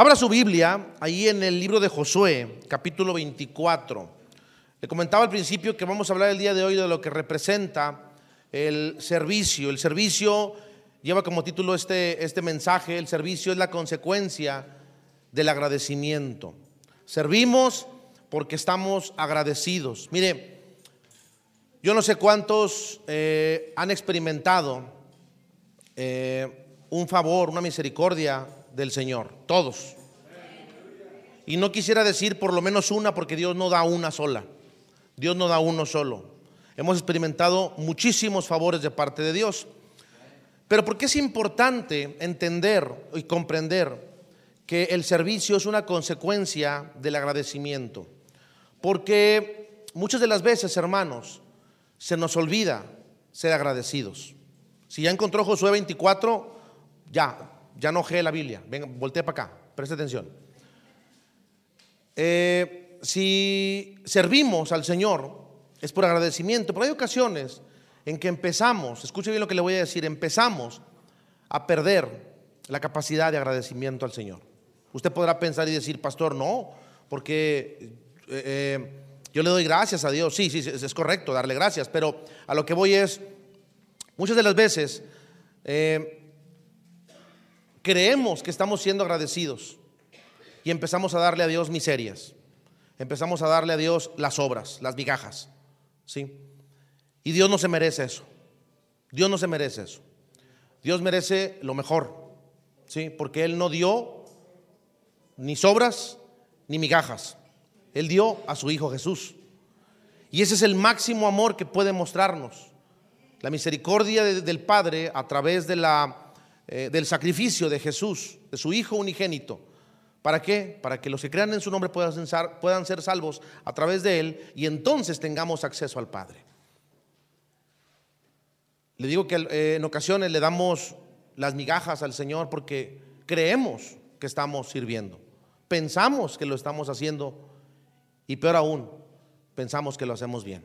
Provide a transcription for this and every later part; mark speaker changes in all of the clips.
Speaker 1: Abra su Biblia ahí en el libro de Josué, capítulo 24. Le comentaba al principio que vamos a hablar el día de hoy de lo que representa el servicio. El servicio lleva como título este, este mensaje, el servicio es la consecuencia del agradecimiento. Servimos porque estamos agradecidos. Mire, yo no sé cuántos eh, han experimentado eh, un favor, una misericordia del Señor, todos. Y no quisiera decir por lo menos una porque Dios no da una sola. Dios no da uno solo. Hemos experimentado muchísimos favores de parte de Dios. Pero ¿por qué es importante entender y comprender que el servicio es una consecuencia del agradecimiento? Porque muchas de las veces, hermanos, se nos olvida ser agradecidos. Si ya encontró Josué 24, ya, ya no la Biblia. Venga, voltee para acá, preste atención. Eh, si servimos al Señor es por agradecimiento, pero hay ocasiones en que empezamos, escuche bien lo que le voy a decir, empezamos a perder la capacidad de agradecimiento al Señor. Usted podrá pensar y decir, pastor, no, porque eh, eh, yo le doy gracias a Dios. Sí, sí, es, correcto darle gracias, pero a lo que voy es, muchas de las veces creemos que estamos siendo agradecidos y empezamos a darle a Dios miserias. Empezamos a darle a Dios las obras, las migajas. ¿sí? Y Dios no se merece eso. Dios no se merece eso. Dios merece lo mejor. ¿sí? Porque Él no dio ni sobras ni migajas. Él dio a su Hijo Jesús. Y ese es el máximo amor que puede mostrarnos. La misericordia del Padre a través de la eh, del sacrificio de Jesús, de su Hijo unigénito. ¿Para qué? Para que los que crean en su nombre puedan ser, salvos a través de Él y entonces tengamos acceso al Padre. Le digo que eh, en ocasiones le damos las migajas al Señor porque creemos que estamos sirviendo. Pensamos que lo estamos haciendo y peor aún, pensamos que lo hacemos bien.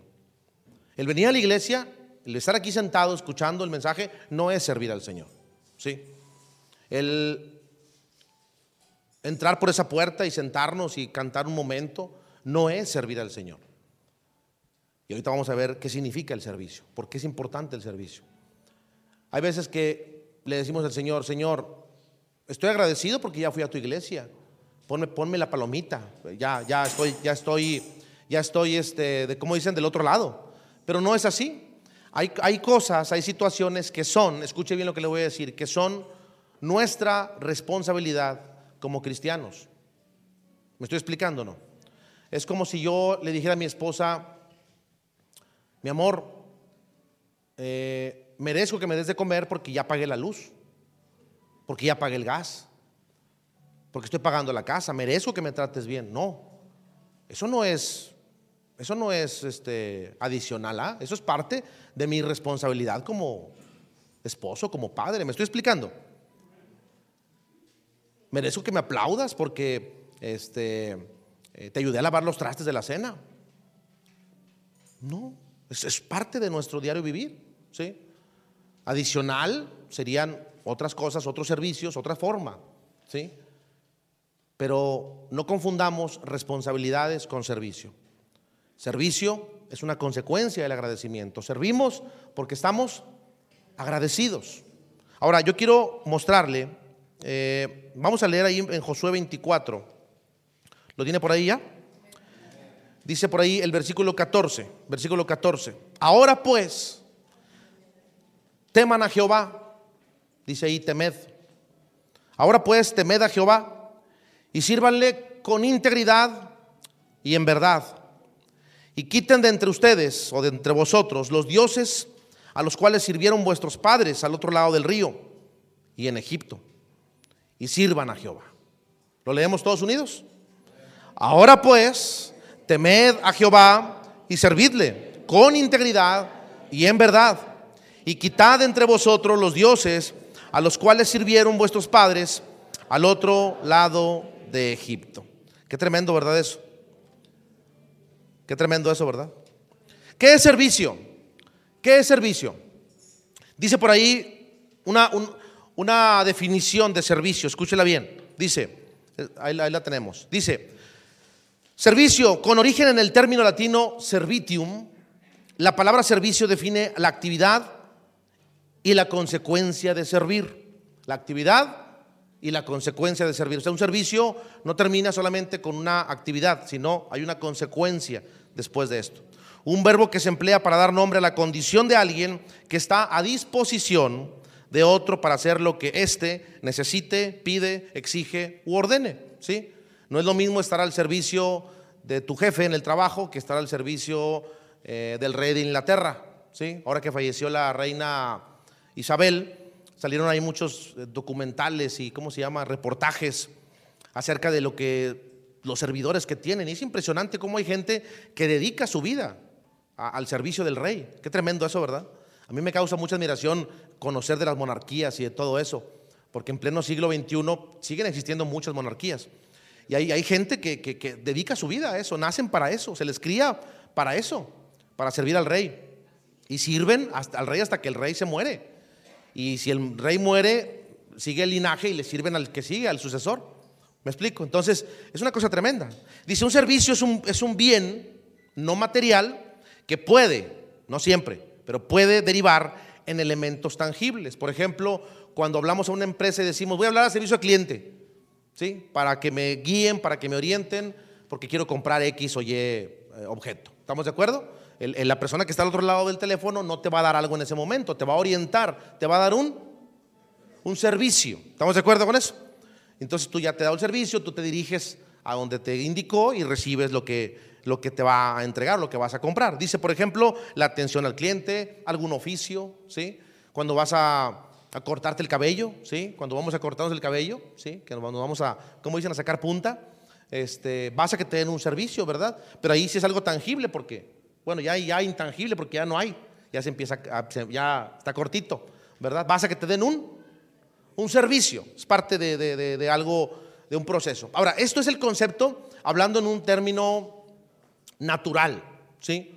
Speaker 1: El venir a la iglesia, el estar aquí sentado escuchando el mensaje, no es servir al Señor. ¿Sí? El entrar por esa puerta y sentarnos y cantar un momento no es servir al Señor. Y ahorita vamos a ver qué significa el servicio, por qué es importante el servicio. Hay veces que le decimos al Señor, Señor, estoy agradecido porque ya fui a tu iglesia. Ponme, la palomita. Ya, ya estoy, ya estoy, ya estoy, este, de, como dicen, del otro lado. Pero no es así. Hay, cosas, hay situaciones que son, escuche bien lo que le voy a decir, que son nuestra responsabilidad como cristianos. ¿Me estoy explicando no? Es como si yo le dijera a mi esposa, mi amor, eh, merezco que me des de comer porque ya pagué la luz, porque ya pagué el gas, porque estoy pagando la casa, merezco que me trates bien. No, eso no es eso no es este, adicional a, eso es parte de mi responsabilidad como esposo, como padre. ¿Me estoy explicando? Merezco que me aplaudas porque este, eh, te ayudé a lavar los trastes de la cena. No, es, es parte de nuestro diario vivir. ¿sí? Adicional serían otras cosas, otros servicios, otra forma. ¿sí? Pero no confundamos responsabilidades con servicio. Servicio es una consecuencia del agradecimiento. Servimos porque estamos agradecidos. Ahora, yo quiero mostrarle, eh, vamos a leer ahí en Josué 24. ¿Lo tiene por ahí ya? Dice por ahí el versículo 14, versículo 14. Ahora pues, teman a Jehová, dice ahí, temed. Ahora pues, temed a Jehová y sírvanle con integridad y en verdad y quiten de entre ustedes o de entre vosotros los dioses a los cuales sirvieron vuestros padres al otro lado del río y en Egipto, y sirvan a Jehová. ¿Lo leemos todos unidos? Ahora pues, temed a Jehová y servidle con integridad y en verdad, y quitad entre vosotros los dioses a los cuales sirvieron vuestros padres al otro lado de Egipto. Qué tremendo, ¿verdad eso? Qué tremendo eso, ¿verdad? ¿Qué es servicio? ¿Qué es servicio? Dice por ahí una, una definición de servicio, escúchela bien. Dice, Ahí, ahí la tenemos. Dice, servicio con origen en el término latino servitium. La palabra servicio define la actividad y la consecuencia de servir. La actividad y la consecuencia de servir. O sea, un servicio no termina solamente con una actividad, sino hay una consecuencia después de esto. Un verbo que se emplea para dar nombre a la condición de alguien que está a disposición de otro para hacer lo que éste necesite, pide, exige u ordene. ¿sí? No es lo mismo estar al servicio de tu jefe en el trabajo que estar al servicio eh, del rey de Inglaterra. ¿sí? Ahora que falleció la reina Isabel, salieron ahí muchos eh, documentales y, ¿cómo se llama?, reportajes acerca de lo que los servidores que tienen. Y es impresionante cómo hay gente que dedica su vida al servicio del rey. Qué tremendo eso, ¿verdad? A mí me causa mucha admiración conocer de las monarquías y de todo eso, porque en pleno siglo XXI siguen existiendo muchas monarquías. Y hay, hay gente que, que, dedica su vida a eso, nacen para eso, se les cría para eso, para servir al rey. Y sirven al rey hasta que el rey se muere. Y si el rey muere, sigue el linaje y le sirven al que sigue, al sucesor. ¿Me explico? Entonces, es una cosa tremenda. Dice, un servicio es un, es un bien no material que puede, no siempre, pero puede derivar en elementos tangibles. Por ejemplo, cuando hablamos a una empresa y decimos, voy a hablar al servicio al cliente, ¿sí? Para que me guíen, para que me orienten, porque quiero comprar X o Y eh, objeto. ¿Estamos de acuerdo? La persona que está al otro lado del teléfono no te va a dar algo en ese momento, te va a orientar, te va a dar un, un servicio. ¿Estamos de acuerdo con eso? Entonces tú ya te da el servicio, tú te diriges a donde te indicó y recibes lo que, lo que te va a entregar, lo que vas a comprar. Dice, por ejemplo, la atención al cliente, algún oficio, ¿sí? Cuando vas a, cortarte el cabello, ¿sí? Cuando vamos a cortarnos el cabello, ¿sí? Que cuando vamos a, ¿cómo dicen? A sacar punta. Este, vas a que te den un servicio, ¿verdad? Pero ahí sí es algo tangible porque, bueno, ya, ya intangible porque ya no hay, ya se empieza, ya está cortito, ¿verdad? Vas a que te den un, un servicio, es parte de, de algo, de un proceso. Ahora, esto es el concepto, hablando en un término natural, ¿sí?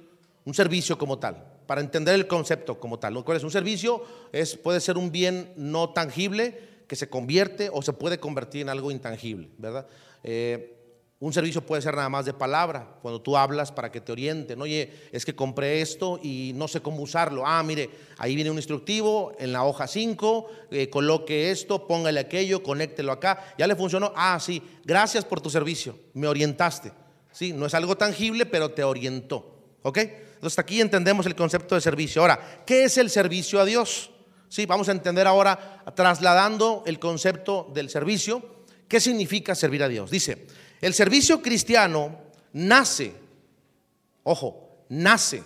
Speaker 1: Un servicio como tal, para entender el concepto como tal. ¿Cuál es? Un servicio es, puede ser un bien no tangible que se convierte o se puede convertir en algo intangible, ¿verdad? Eh, un servicio puede ser nada más de palabra, cuando tú hablas para que te orienten. Oye, es que compré esto y no sé cómo usarlo. Ah, mire, ahí viene un instructivo en la hoja 5, eh, coloque esto, póngale aquello, conéctelo acá. ¿Ya le funcionó? Ah, sí, gracias por tu servicio, me orientaste. Sí, no es algo tangible, pero te orientó. ¿Ok? Entonces aquí entendemos el concepto de servicio. Ahora, ¿qué es el servicio a Dios? Sí, vamos a entender ahora, trasladando el concepto del servicio, ¿qué significa servir a Dios? Dice, el servicio cristiano nace, ojo, nace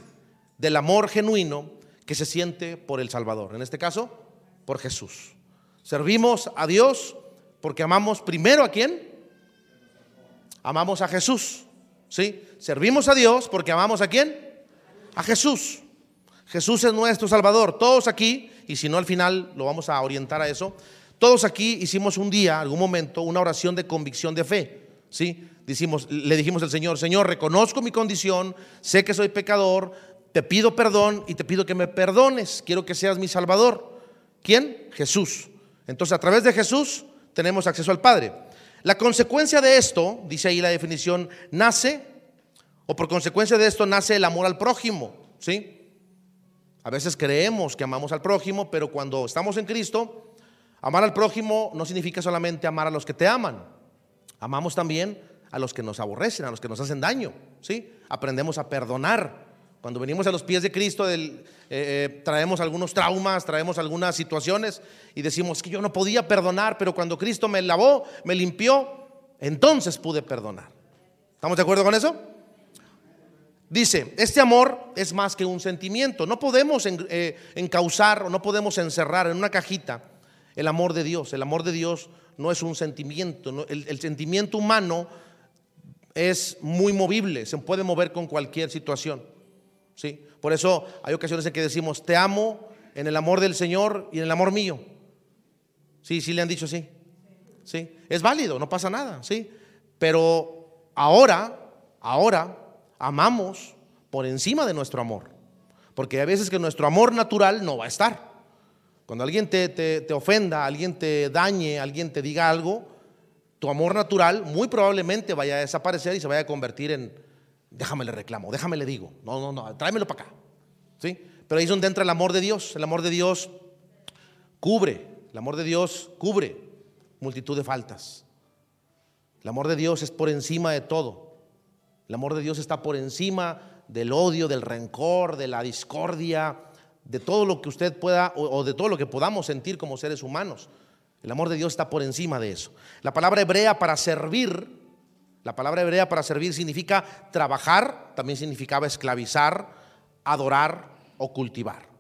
Speaker 1: del amor genuino que se siente por el Salvador, en este caso, por Jesús. Servimos a Dios porque amamos primero a quién? Amamos a Jesús. ¿Sí? Servimos a Dios porque amamos a quién? A Jesús. Jesús es nuestro Salvador. Todos aquí, y si no al final lo vamos a orientar a eso, todos aquí hicimos un día, algún momento, una oración de convicción de fe. ¿Sí? Le dijimos al Señor, Señor, reconozco mi condición, sé que soy pecador, te pido perdón y te pido que me perdones, quiero que seas mi Salvador. ¿Quién? Jesús. Entonces, a través de Jesús tenemos acceso al Padre. La consecuencia de esto, dice ahí la definición, nace, o por consecuencia de esto nace el amor al prójimo, ¿sí? A veces creemos que amamos al prójimo, pero cuando estamos en Cristo, amar al prójimo no significa solamente amar a los que te aman. Amamos también a los que nos aborrecen, a los que nos hacen daño. ¿sí? Aprendemos a perdonar. Cuando venimos a los pies de Cristo, eh, eh, traemos algunos traumas, traemos algunas situaciones y decimos que yo no podía perdonar, pero cuando Cristo me lavó, me limpió, entonces pude perdonar. ¿Estamos de acuerdo con eso? Dice, este amor es más que un sentimiento. No podemos eh, encauzar o no podemos encerrar en una cajita el amor de Dios. El amor de Dios no es un sentimiento. El, sentimiento humano es muy movible, se puede mover con cualquier situación. ¿sí? Por eso hay ocasiones en que decimos, te amo en el amor del Señor y en el amor mío. Sí, sí le han dicho así. Sí, es válido, no pasa nada, sí. Pero ahora, ahora amamos por encima de nuestro amor. Porque hay veces que nuestro amor natural no va a estar. Cuando alguien te, ofenda, alguien te dañe, alguien te diga algo, tu amor natural muy probablemente vaya a desaparecer y se vaya a convertir en, déjame le reclamo, déjame le digo, no, no, no, tráemelo para acá. ¿Sí? Pero ahí es donde entra el amor de Dios. El amor de Dios cubre, el amor de Dios cubre multitud de faltas. El amor de Dios es por encima de todo. El amor de Dios está por encima del odio, del rencor, de la discordia, de todo lo que usted pueda o, de todo lo que podamos sentir como seres humanos. El amor de Dios está por encima de eso. La palabra hebrea para servir, la palabra hebrea para servir significa trabajar, también significaba esclavizar, adorar o cultivar.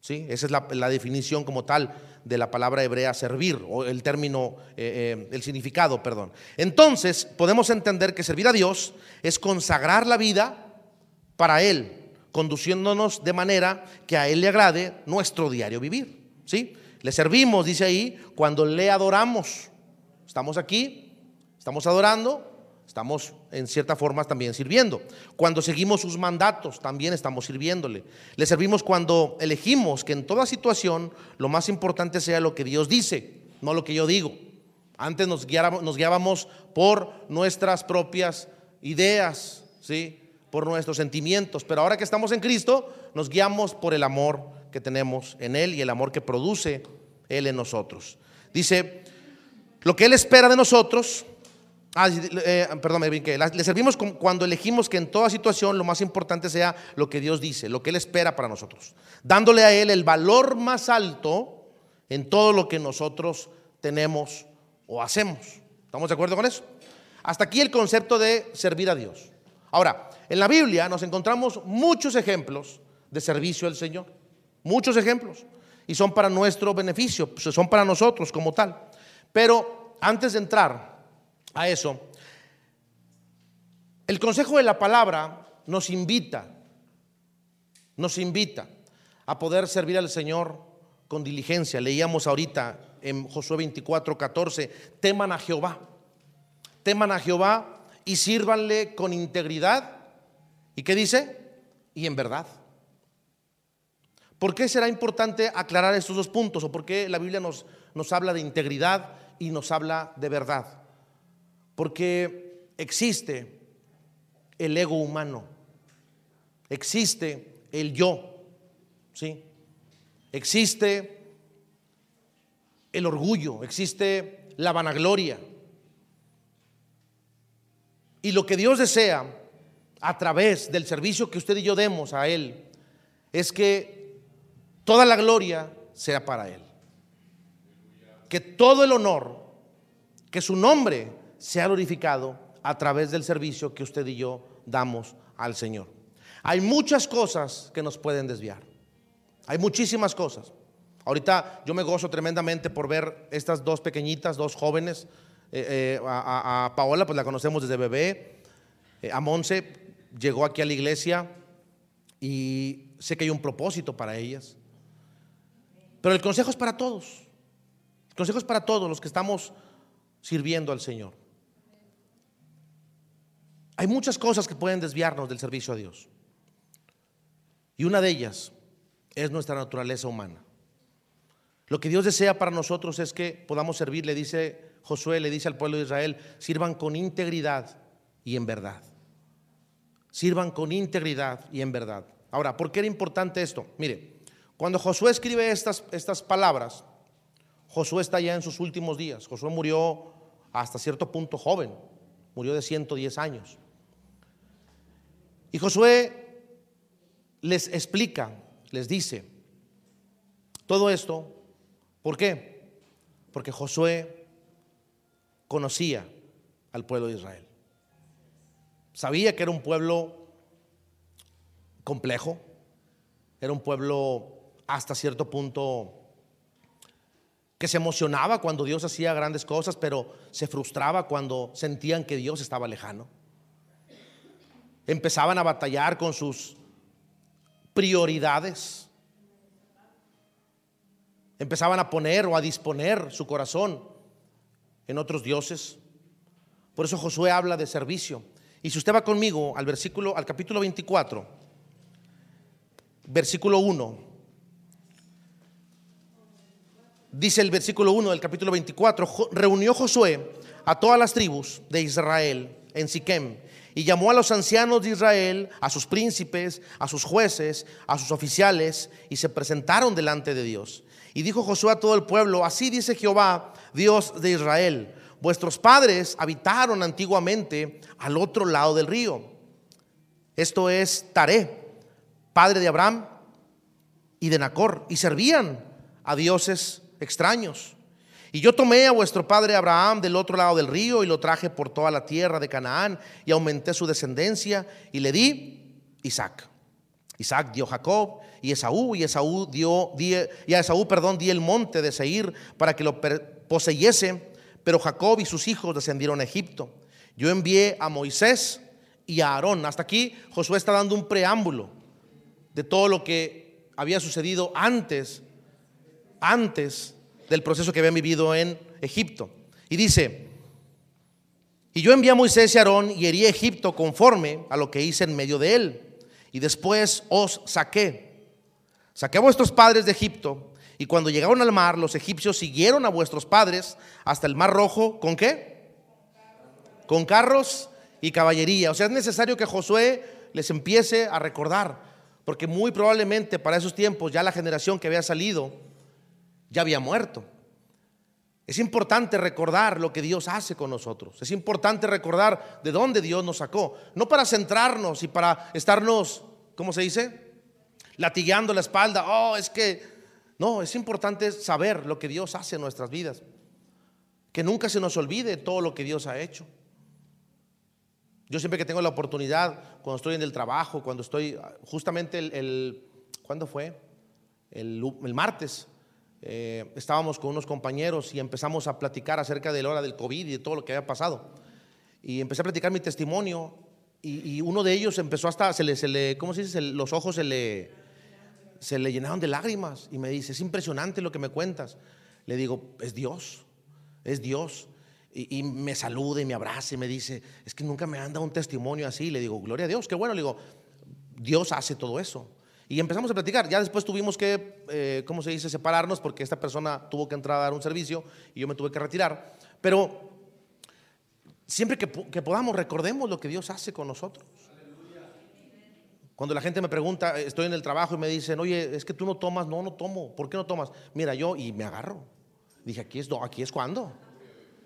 Speaker 1: ¿Sí? Esa es la, definición como tal de la palabra hebrea servir, o el término, eh, eh, el significado, perdón. Entonces, podemos entender que servir a Dios es consagrar la vida para Él, conduciéndonos de manera que a Él le agrade nuestro diario vivir. ¿Sí? Le servimos, dice ahí, cuando le adoramos. Estamos aquí, estamos adorando, estamos en cierta forma también sirviendo. Cuando seguimos sus mandatos, también estamos sirviéndole. Le servimos cuando elegimos que en toda situación lo más importante sea lo que Dios dice, no lo que yo digo. Antes nos guiábamos, nos guiábamos por nuestras propias ideas, ¿sí? Por nuestros sentimientos, pero ahora que estamos en Cristo, nos guiamos por el amor que tenemos en Él y el amor que produce Él en nosotros. Dice, lo que Él espera de nosotros, ah, eh, perdón, me le servimos cuando elegimos que en toda situación lo más importante sea lo que Dios dice, lo que Él espera para nosotros, dándole a Él el valor más alto en todo lo que nosotros tenemos o hacemos. ¿Estamos de acuerdo con eso? Hasta aquí el concepto de servir a Dios. Ahora, en la Biblia nos encontramos muchos ejemplos de servicio al Señor, muchos ejemplos, y son para nuestro beneficio, pues, son para nosotros como tal. Pero antes de entrar a eso, el consejo de la palabra nos invita, nos invita a poder servir al Señor con diligencia. Leíamos ahorita en Josué 24, 14, teman a Jehová, teman a Jehová y sírvanle con integridad. ¿Y qué dice? Y en verdad. ¿Por qué será importante aclarar estos dos puntos? ¿O por qué la Biblia nos, nos habla de integridad y nos habla de verdad? Porque existe el ego humano, existe el yo, ¿sí? Existe el orgullo, existe la vanagloria, y lo que Dios desea a través del servicio que usted y yo demos a Él es que toda la gloria sea para Él. Que todo el honor, que su nombre sea glorificado a través del servicio que usted y yo damos al Señor. Hay muchas cosas que nos pueden desviar. Hay muchísimas cosas. Ahorita yo me gozo tremendamente por ver estas dos pequeñitas, dos jóvenes eh, eh, a, Paola, pues la conocemos desde bebé. Eh, a Monse llegó aquí a la iglesia y sé que hay un propósito para ellas. Pero el consejo es para todos. El consejo es para todos los que estamos sirviendo al Señor. Hay muchas cosas que pueden desviarnos del servicio a Dios. Y una de ellas es nuestra naturaleza humana. Lo que Dios desea para nosotros es que podamos servir, le dice Josué le dice al pueblo de Israel, sirvan con integridad y en verdad. Sirvan con integridad y en verdad. Ahora, ¿por qué era importante esto? Mire, cuando Josué escribe estas, estas palabras, Josué está ya en sus últimos días. Josué murió hasta cierto punto joven, murió de 110 años. Y Josué les explica, les dice todo esto, ¿por qué? Porque Josué conocía al pueblo de Israel. Sabía que era un pueblo complejo, era un pueblo hasta cierto punto que se emocionaba cuando Dios hacía grandes cosas, pero se frustraba cuando sentían que Dios estaba lejano. Empezaban a batallar con sus prioridades. Empezaban a poner o a disponer su corazón en otros dioses. Por eso Josué habla de servicio. Y si usted va conmigo al versículo, al capítulo 24, versículo 1, dice el versículo 1 del capítulo 24, reunió Josué a todas las tribus de Israel en Siquem y llamó a los ancianos de Israel, a sus príncipes, a sus jueces, a sus oficiales, y se presentaron delante de Dios. Y dijo Josué a todo el pueblo, así dice Jehová, Dios de Israel, vuestros padres habitaron antiguamente al otro lado del río. Esto es Taré, padre de Abraham y de Nacor, y servían a dioses extraños. Y yo tomé a vuestro padre Abraham del otro lado del río y lo traje por toda la tierra de Canaán y aumenté su descendencia y le di Isaac. Isaac dio Jacob y Esaú y Esaú dio y a Esaú, perdón, di el monte de Seir para que lo poseyese, pero Jacob y sus hijos descendieron a Egipto. Yo envié a Moisés y a Aarón. Hasta aquí Josué está dando un preámbulo de todo lo que había sucedido antes antes del proceso que habían vivido en Egipto. Y dice, y yo envié a Moisés y Aarón y herí a Egipto conforme a lo que hice en medio de él. Y después os saqué. Saqué a vuestros padres de Egipto. Y cuando llegaron al mar, los egipcios siguieron a vuestros padres hasta el mar rojo. ¿Con qué? Con carros y caballería. O sea, es necesario que Josué les empiece a recordar. Porque muy probablemente para esos tiempos ya la generación que había salido ya había muerto. Es importante recordar lo que Dios hace con nosotros. Es importante recordar de dónde Dios nos sacó. No para centrarnos y para estarnos, ¿cómo se dice? Latigueando la espalda. Oh, es que... No, es importante saber lo que Dios hace en nuestras vidas. Que nunca se nos olvide todo lo que Dios ha hecho. Yo siempre que tengo la oportunidad, cuando estoy en el trabajo, cuando estoy, justamente el, ¿cuándo fue? El, martes, eh, estábamos con unos compañeros y empezamos a platicar acerca de la hora del COVID y de todo lo que había pasado. Y empecé a platicar mi testimonio y, uno de ellos empezó hasta, se le ¿cómo se dice? los ojos se le, se le llenaron de lágrimas y me dice, es impresionante lo que me cuentas. Le digo, es Dios, es Dios. Y, me saluda y me abraza y me dice, es que nunca me han dado un testimonio así. Le digo, gloria a Dios, qué bueno. Le digo, Dios hace todo eso. Y empezamos a platicar. Ya después tuvimos que, eh, ¿cómo se dice?, separarnos porque esta persona tuvo que entrar a dar un servicio y yo me tuve que retirar. Pero siempre que, podamos, recordemos lo que Dios hace con nosotros. Cuando la gente me pregunta, eh, estoy en el trabajo y me dicen, oye, es que tú no tomas, no, no tomo, ¿por qué no tomas? Mira, yo, y me agarro. Dije, aquí es, aquí es cuando.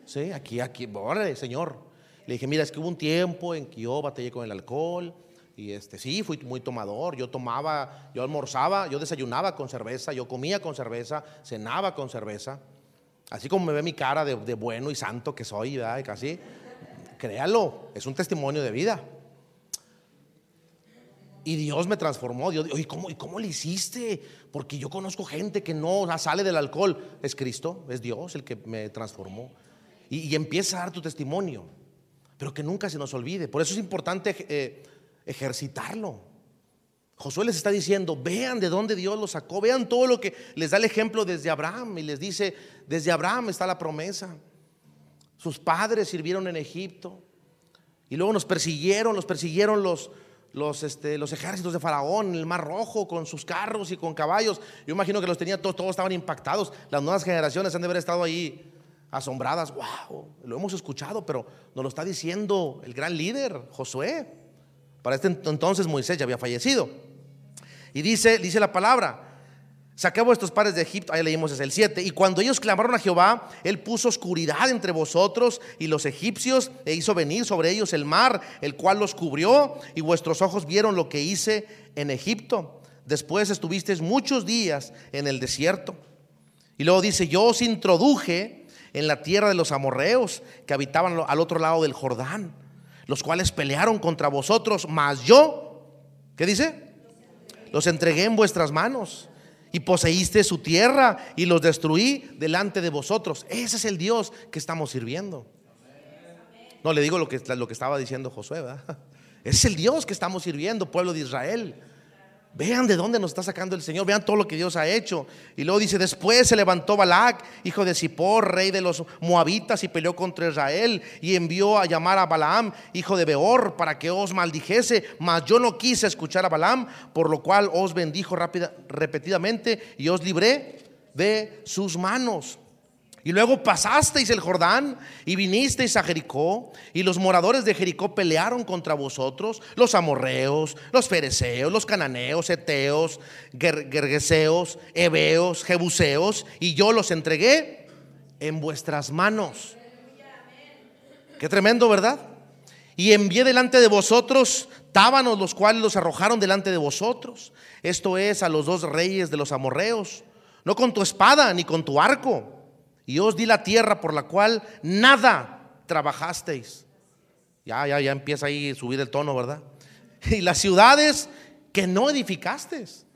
Speaker 1: Sí, aquí, aquí, órale, Señor. Le dije, mira, es que hubo un tiempo en que yo batallé con el alcohol, y este, sí, fui muy tomador. Yo tomaba, yo almorzaba, yo desayunaba con cerveza, yo comía con cerveza, cenaba con cerveza. Así como me ve mi cara de, bueno y santo que soy, ¿verdad? Casi, créalo, es un testimonio de vida. Y Dios me transformó. Dios, ¿y cómo, ¿y cómo le hiciste? Porque yo conozco gente que no sale del alcohol. Es Cristo, es Dios el que me transformó. Y, empieza a dar tu testimonio. Pero que nunca se nos olvide. Por eso es importante eh, ejercitarlo. Josué les está diciendo, vean de dónde Dios los sacó, vean todo lo que les da el ejemplo desde Abraham y les dice, desde Abraham está la promesa. Sus padres sirvieron en Egipto y luego nos persiguieron, los persiguieron los, los, este, los ejércitos de Faraón el Mar Rojo con sus carros y con caballos. Yo imagino que los tenía todos, todos estaban impactados. Las nuevas generaciones han de haber estado ahí asombradas. Wow, lo hemos escuchado, pero nos lo está diciendo el gran líder, Josué. Para este entonces Moisés ya había fallecido. Y dice, dice la palabra, saqué vuestros padres de Egipto, ahí leímos es el 7, y cuando ellos clamaron a Jehová, él puso oscuridad entre vosotros y los egipcios, e hizo venir sobre ellos el mar, el cual los cubrió, y vuestros ojos vieron lo que hice en Egipto. Después estuvisteis muchos días en el desierto. Y luego dice, yo os introduje en la tierra de los amorreos que habitaban al otro lado del Jordán los cuales pelearon contra vosotros, mas yo, ¿qué dice? Los entregué en vuestras manos y poseíste su tierra y los destruí delante de vosotros. Ese es el Dios que estamos sirviendo. No le digo lo que, lo que estaba diciendo Josué, ¿verdad? Es el Dios que estamos sirviendo, pueblo de Israel. Vean de dónde nos está sacando el Señor, vean todo lo que Dios ha hecho. Y luego dice, después se levantó Balac, hijo de Zippor, rey de los moabitas, y peleó contra Israel, y envió a llamar a Balaam, hijo de Beor, para que os maldijese, mas yo no quise escuchar a Balaam, por lo cual os bendijo repetidamente y os libré de sus manos. Y luego pasasteis el Jordán y vinisteis a Jericó, y los moradores de Jericó pelearon contra vosotros, los amorreos, los fereceos, los cananeos, eteos, gergeseos, heveos, jebuseos, y yo los entregué en vuestras manos. Qué tremendo, ¿verdad? Y envié delante de vosotros tábanos, los cuales los arrojaron delante de vosotros. Esto es a los dos reyes de los amorreos, no con tu espada ni con tu arco y os di la tierra por la cual nada trabajasteis. Ya, ya, ya empieza ahí a subir el tono, ¿verdad? Y las ciudades que no edificasteis,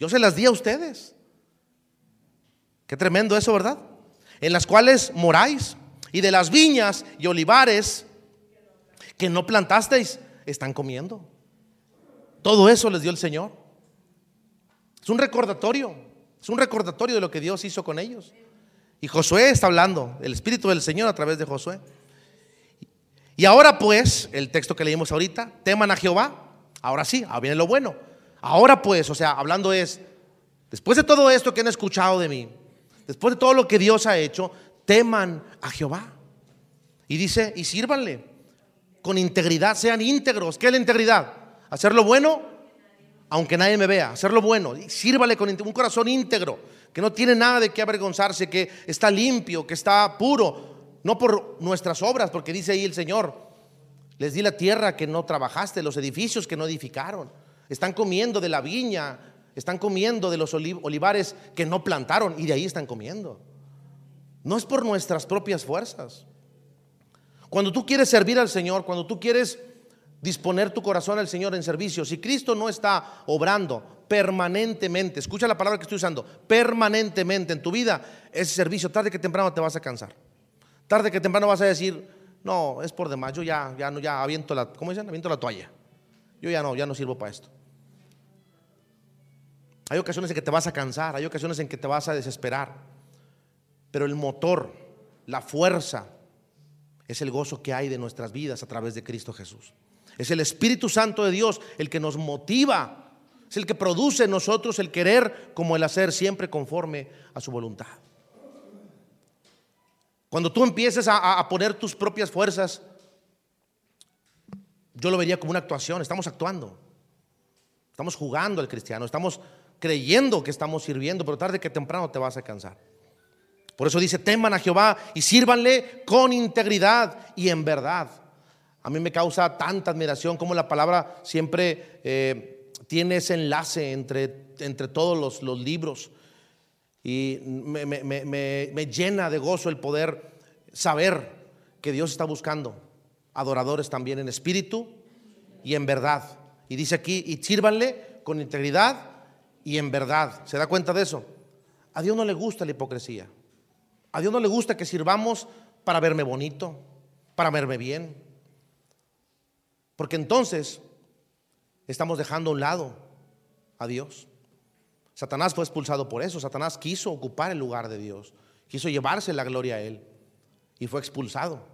Speaker 1: yo se las di a ustedes. Qué tremendo eso, ¿verdad? En las cuales moráis. Y de las viñas y olivares que no plantasteis, están comiendo. Todo eso les dio el Señor. Es un recordatorio. Es un recordatorio de lo que Dios hizo con ellos. Y Josué está hablando, el Espíritu del Señor a través de Josué. Y ahora pues, el texto que leímos ahorita, teman a Jehová. Ahora sí, ahora viene lo bueno. Ahora pues, o sea, hablando es, después de todo esto que han escuchado de mí, después de todo lo que Dios ha hecho, teman a Jehová. Y dice, y sírvanle con integridad, sean íntegros. ¿Qué es la integridad? Hacer lo bueno, aunque nadie me vea, hacer lo bueno. Sírvale con un corazón íntegro que no tiene nada de qué avergonzarse, que está limpio, que está puro, no por nuestras obras, porque dice ahí el Señor, les di la tierra que no trabajaste, los edificios que no edificaron, están comiendo de la viña, están comiendo de los olivares que no plantaron y de ahí están comiendo. No es por nuestras propias fuerzas. Cuando tú quieres servir al Señor, cuando tú quieres disponer tu corazón al Señor en servicio, si Cristo no está obrando, permanentemente, escucha la palabra que estoy usando, permanentemente en tu vida, ese servicio, tarde que temprano te vas a cansar. Tarde que temprano vas a decir, no, es por demás, yo ya, ya no, ya aviento la, ¿cómo dicen? Aviento la toalla. Yo ya no, ya no sirvo para esto. Hay ocasiones en que te vas a cansar, hay ocasiones en que te vas a desesperar. Pero el motor, la fuerza, es el gozo que hay de nuestras vidas a través de Cristo Jesús. Es el Espíritu Santo de Dios el que nos motiva es el que produce en nosotros el querer como el hacer siempre conforme a su voluntad. Cuando tú empieces a, poner tus propias fuerzas, yo lo vería como una actuación, estamos actuando. Estamos jugando al cristiano, estamos creyendo que estamos sirviendo, pero tarde que temprano te vas a cansar. Por eso dice, teman a Jehová y sírvanle con integridad y en verdad. A mí me causa tanta admiración como la palabra siempre eh, tiene ese enlace entre, entre todos los, libros y me, me, llena de gozo el poder saber que Dios está buscando adoradores también en espíritu y en verdad. Y dice aquí, y sírvanle con integridad y en verdad. ¿Se da cuenta de eso? A Dios no le gusta la hipocresía. A Dios no le gusta que sirvamos para verme bonito, para verme bien. Porque entonces estamos dejando a un lado a Dios. Satanás fue expulsado por eso. Satanás quiso ocupar el lugar de Dios. Quiso llevarse la gloria a él. Y fue expulsado.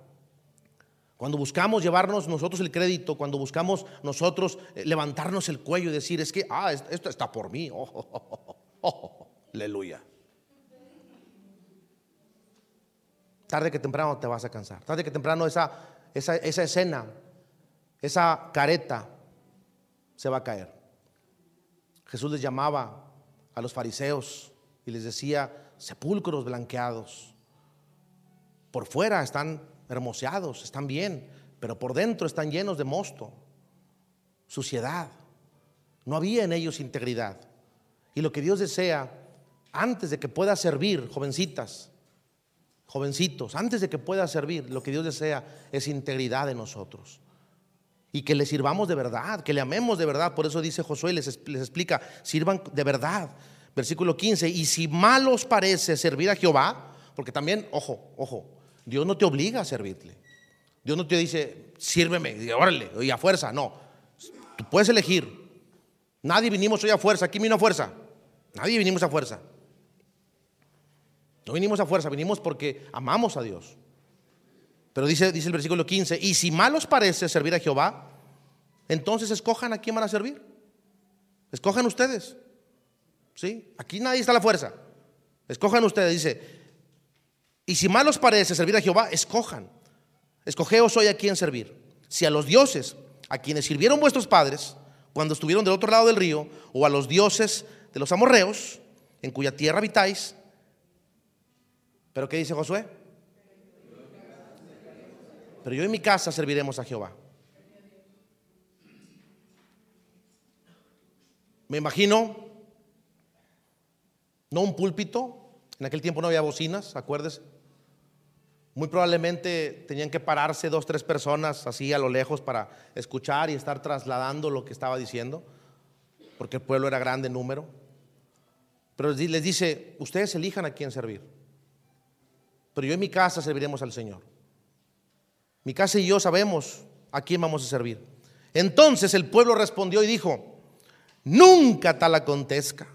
Speaker 1: Cuando buscamos llevarnos nosotros el crédito, cuando buscamos nosotros eh, levantarnos el cuello y decir, es que, ah, esto está por mí. Oh, oh, oh, aleluya. Tarde que temprano te vas a cansar. Tarde que temprano esa, esa, esa escena, esa careta se va a caer. Jesús les llamaba a los fariseos y les decía, sepulcros blanqueados. Por fuera están hermoseados, están bien, pero por dentro están llenos de mosto, suciedad. No había en ellos integridad. Y lo que Dios desea, antes de que pueda servir, jovencitas, jovencitos, antes de que pueda servir, lo que Dios desea es integridad en nosotros y que le sirvamos de verdad, que le amemos de verdad. Por eso dice Josué, les, les explica, sirvan de verdad. Versículo 15, y si mal os parece servir a Jehová, porque también, ojo, ojo, Dios no te obliga a servirle. Dios no te dice, sírveme, y órale, y a fuerza, no. Tú puedes elegir. Nadie vinimos hoy a fuerza, aquí vino a fuerza. Nadie vinimos a fuerza. No vinimos a fuerza, vinimos porque amamos a Dios. Pero dice, dice el versículo 15, y si mal os parece servir a Jehová, entonces escojan a quién van a servir. Escojan ustedes. ¿Sí? Aquí nadie está a la fuerza. Escojan ustedes, dice. Y si mal os parece servir a Jehová, escojan. Escogeos hoy a quién servir. Si a los dioses a quienes sirvieron vuestros padres cuando estuvieron del otro lado del río, o a los dioses de los amorreos, en cuya tierra habitáis. ¿Pero qué dice Josué? Pero yo en mi casa serviremos a Jehová. Me imagino, no un púlpito, en aquel tiempo no había bocinas, acuérdese. Muy probablemente tenían que pararse dos, tres personas así a lo lejos para escuchar y estar trasladando lo que estaba diciendo, porque el pueblo era grande en número. Pero les dice, ustedes elijan a quién servir. Pero yo en mi casa serviremos al Señor. Mi casa y yo sabemos a quién vamos a servir. Entonces el pueblo respondió y dijo, nunca tal acontezca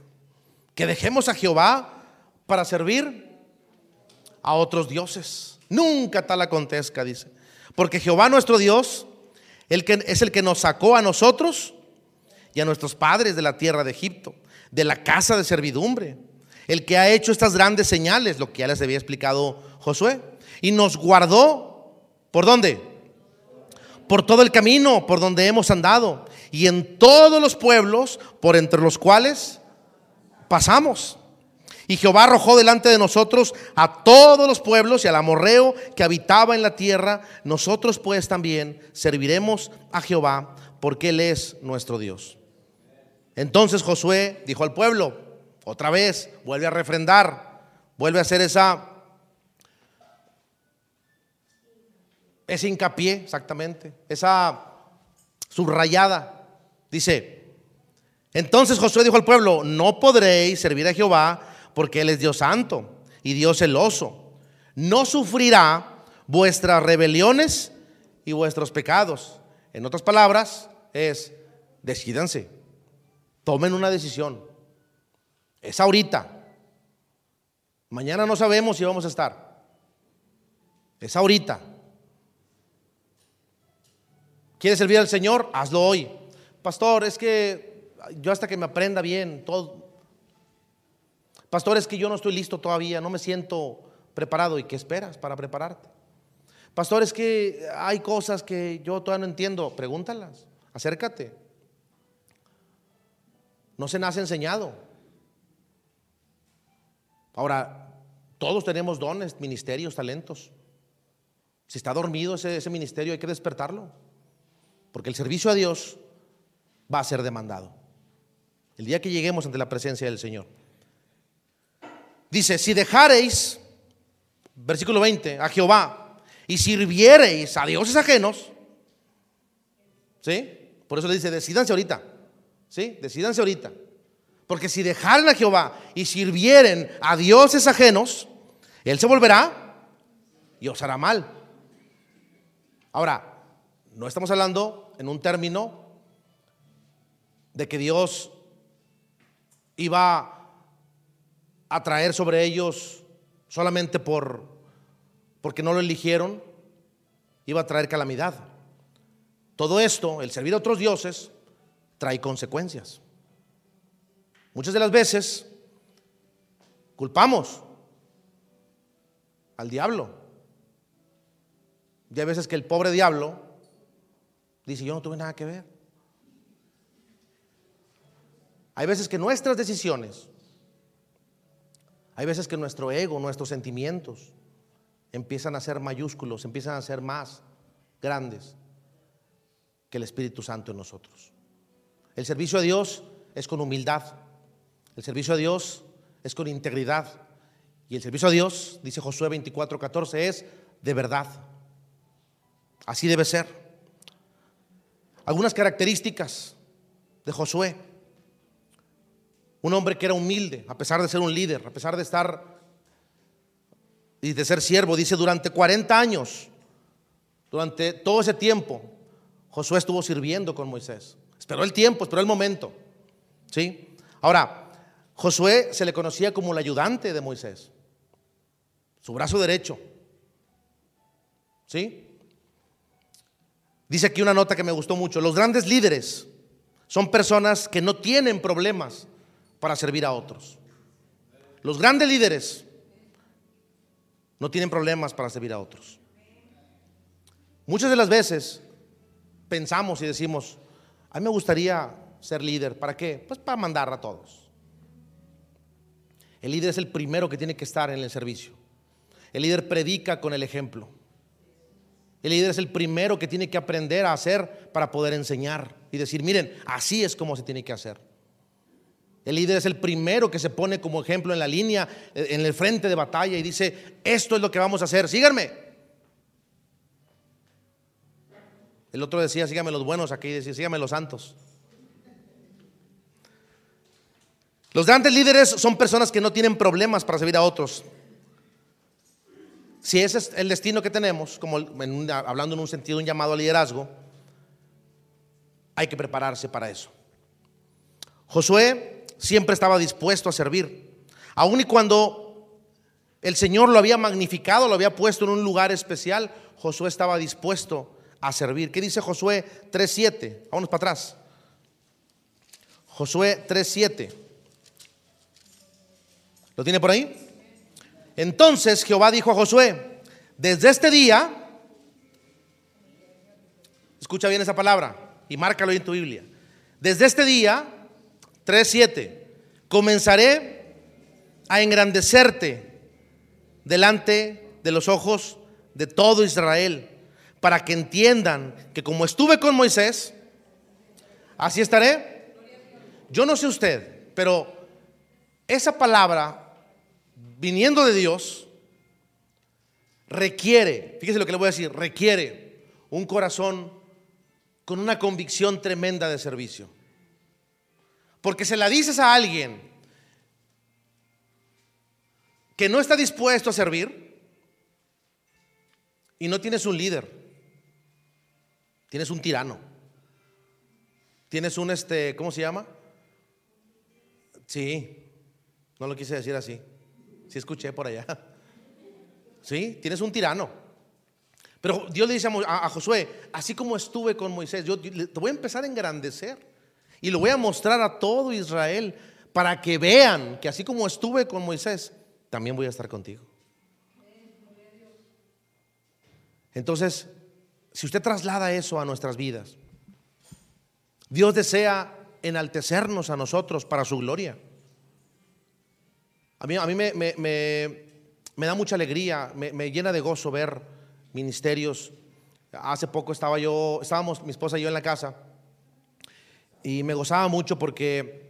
Speaker 1: que dejemos a Jehová para servir a otros dioses. Nunca tal acontezca, dice. Porque Jehová nuestro Dios el que, es el que nos sacó a nosotros y a nuestros padres de la tierra de Egipto, de la casa de servidumbre. El que ha hecho estas grandes señales, lo que ya les había explicado Josué. Y nos guardó, ¿por dónde? Por todo el camino por donde hemos andado. Y en todos los pueblos por entre los cuales pasamos. Y Jehová arrojó delante de nosotros a todos los pueblos y al amorreo que habitaba en la tierra. Nosotros pues también serviremos a Jehová porque Él es nuestro Dios. Entonces Josué dijo al pueblo, otra vez, vuelve a refrendar, vuelve a hacer esa, ese hincapié, exactamente, esa subrayada. Dice, entonces Josué dijo al pueblo, no podréis servir a Jehová porque Él es Dios santo y Dios celoso. No sufrirá vuestras rebeliones y vuestros pecados. En otras palabras, es, decidanse, tomen una decisión. Es ahorita. Mañana no sabemos si vamos a estar. Es ahorita. ¿Quieres servir al Señor? Hazlo hoy. Pastor, es que yo hasta que me aprenda bien, todo, Pastor, es que yo no estoy listo todavía, no me siento preparado. ¿Y qué esperas para prepararte? Pastor, es que hay cosas que yo todavía no entiendo. Pregúntalas, acércate. No se nace enseñado. Ahora, todos tenemos dones, ministerios, talentos. Si está dormido ese, ese ministerio, hay que despertarlo. Porque el servicio a Dios va a ser demandado. El día que lleguemos ante la presencia del Señor. Dice, si dejareis, versículo 20, a Jehová y sirviereis a dioses ajenos, ¿sí? Por eso le dice, decidanse ahorita, ¿sí? Decidanse ahorita. Porque si dejaren a Jehová y sirvieren a dioses ajenos, Él se volverá y os hará mal. Ahora, no estamos hablando en un término de que Dios iba a traer sobre ellos solamente por porque no lo eligieron, iba a traer calamidad. Todo esto, el servir a otros dioses, trae consecuencias. Muchas de las veces culpamos al diablo. Y hay veces que el pobre diablo dice, yo no tuve nada que ver. Hay veces que nuestras decisiones hay veces que nuestro ego, nuestros sentimientos empiezan a ser mayúsculos, empiezan a ser más grandes que el Espíritu Santo en nosotros. El servicio a Dios es con humildad. El servicio a Dios es con integridad. Y el servicio a Dios, dice Josué 24, 14, es de verdad. Así debe ser. Algunas características de Josué. Un hombre que era humilde, a pesar de ser un líder, a pesar de estar y de ser siervo. Dice, durante 40 años, durante todo ese tiempo, Josué estuvo sirviendo con Moisés. Esperó el tiempo, esperó el momento. ¿Sí? Ahora, Josué se le conocía como el ayudante de Moisés, su brazo derecho. ¿Sí? Dice aquí una nota que me gustó mucho. Los grandes líderes son personas que no tienen problemas para servir a otros. Los grandes líderes no tienen problemas para servir a otros. Muchas de las veces pensamos y decimos, a mí me gustaría ser líder. ¿Para qué? Pues para mandar a todos. El líder es el primero que tiene que estar en el servicio. El líder predica con el ejemplo. El líder es el primero que tiene que aprender a hacer para poder enseñar y decir, miren, así es como se tiene que hacer. El líder es el primero que se pone como ejemplo en la línea, eh, en el frente de batalla y dice, esto es lo que vamos a hacer, síganme. El otro decía, síganme los buenos, aquí decía, síganme los santos. Los grandes líderes son personas que no tienen problemas para servir a otros. Si ese es el destino que tenemos, como hablando en un sentido, un llamado al liderazgo, hay que prepararse para eso. Josué siempre estaba dispuesto a servir, aun y cuando el Señor lo había magnificado, lo había puesto en un lugar especial, Josué estaba dispuesto a servir. ¿Qué dice Josué 3.7? Vámonos para atrás. Josué 3.7. ¿Lo tiene por ahí? Entonces Jehová dijo a Josué, desde este día, escucha bien esa palabra y márcalo en tu Biblia, desde este día, 3.7, comenzaré a engrandecerte delante de los ojos de todo Israel, para que entiendan que como estuve con Moisés, así estaré. Yo no sé usted, pero esa palabra viniendo de Dios, requiere, fíjese lo que le voy a decir, requiere un corazón con una convicción tremenda de servicio. Porque se la dices a alguien que no está dispuesto a servir y no tienes un líder, tienes un tirano, tienes un este, ¿cómo se llama? Sí, no lo quise decir así. Si escuché por allá. ¿Sí? Tienes un tirano. Pero Dios le dice a, Josué, así como estuve con Moisés, yo te voy a empezar a engrandecer y lo voy a mostrar a todo Israel para que vean que así como estuve con Moisés, también voy a estar contigo. Entonces, si usted traslada eso a nuestras vidas, Dios desea enaltecernos a nosotros para su gloria. A mí, a mí me, me, da mucha alegría, me, llena de gozo ver ministerios. Hace poco estaba yo, estábamos mi esposa y yo en la casa y me gozaba mucho porque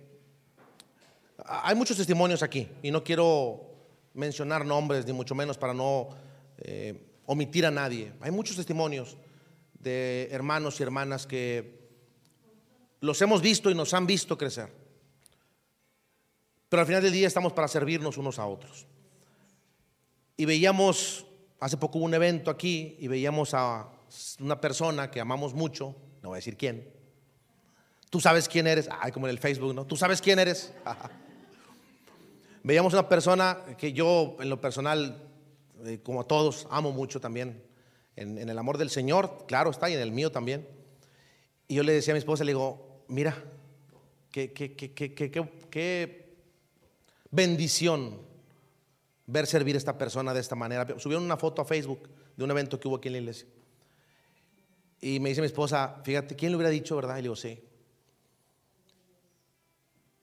Speaker 1: hay muchos testimonios aquí y no quiero mencionar nombres ni mucho menos para no eh, omitir a nadie. Hay muchos testimonios de hermanos y hermanas que los hemos visto y nos han visto crecer. Pero al final del día estamos para servirnos unos a otros. Y veíamos, hace poco hubo un evento aquí y veíamos a una persona que amamos mucho, no voy a decir quién. Tú sabes quién eres, ay, como en el Facebook, ¿no? Tú sabes quién eres. veíamos una persona que yo en lo personal, eh, como a todos, amo mucho también, en, el amor del Señor, claro está, y en el mío también. Y yo le decía a mi esposa, le digo, mira, qué, qué, qué, qué bendición ver servir a esta persona de esta manera. Subieron una foto a Facebook de un evento que hubo aquí en la iglesia. Y me dice mi esposa, fíjate, ¿quién le hubiera dicho, verdad? Y le digo, sí.